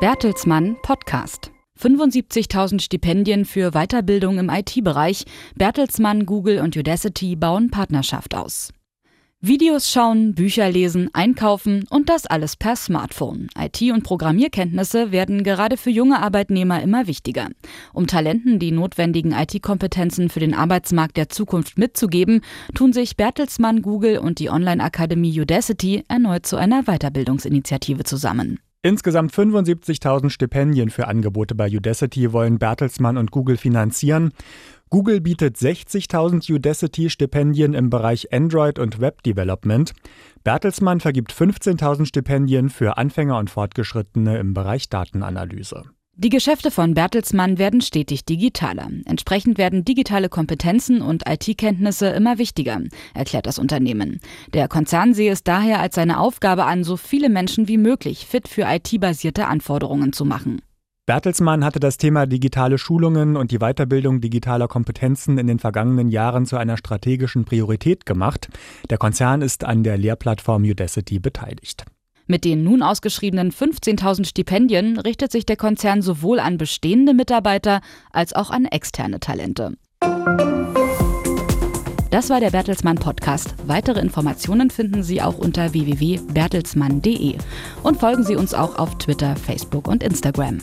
Bertelsmann Podcast. 75.000 Stipendien für Weiterbildung im IT-Bereich. Bertelsmann, Google und Udacity bauen Partnerschaft aus. Videos schauen, Bücher lesen, einkaufen und das alles per Smartphone. IT- und Programmierkenntnisse werden gerade für junge Arbeitnehmer immer wichtiger. Um Talenten die notwendigen IT-Kompetenzen für den Arbeitsmarkt der Zukunft mitzugeben, tun sich Bertelsmann, Google und die Online-Akademie Udacity erneut zu einer Weiterbildungsinitiative zusammen. Insgesamt 75.000 Stipendien für Angebote bei Udacity wollen Bertelsmann und Google finanzieren. Google bietet 60.000 Udacity-Stipendien im Bereich Android und Web Development. Bertelsmann vergibt 15.000 Stipendien für Anfänger und Fortgeschrittene im Bereich Datenanalyse. Die Geschäfte von Bertelsmann werden stetig digitaler. Entsprechend werden digitale Kompetenzen und IT-Kenntnisse immer wichtiger, erklärt das Unternehmen. Der Konzern sehe es daher als seine Aufgabe an, so viele Menschen wie möglich fit für IT-basierte Anforderungen zu machen. Bertelsmann hatte das Thema digitale Schulungen und die Weiterbildung digitaler Kompetenzen in den vergangenen Jahren zu einer strategischen Priorität gemacht. Der Konzern ist an der Lehrplattform Udacity beteiligt. Mit den nun ausgeschriebenen 15.000 Stipendien richtet sich der Konzern sowohl an bestehende Mitarbeiter als auch an externe Talente. Das war der Bertelsmann Podcast. Weitere Informationen finden Sie auch unter www.bertelsmann.de und folgen Sie uns auch auf Twitter, Facebook und Instagram.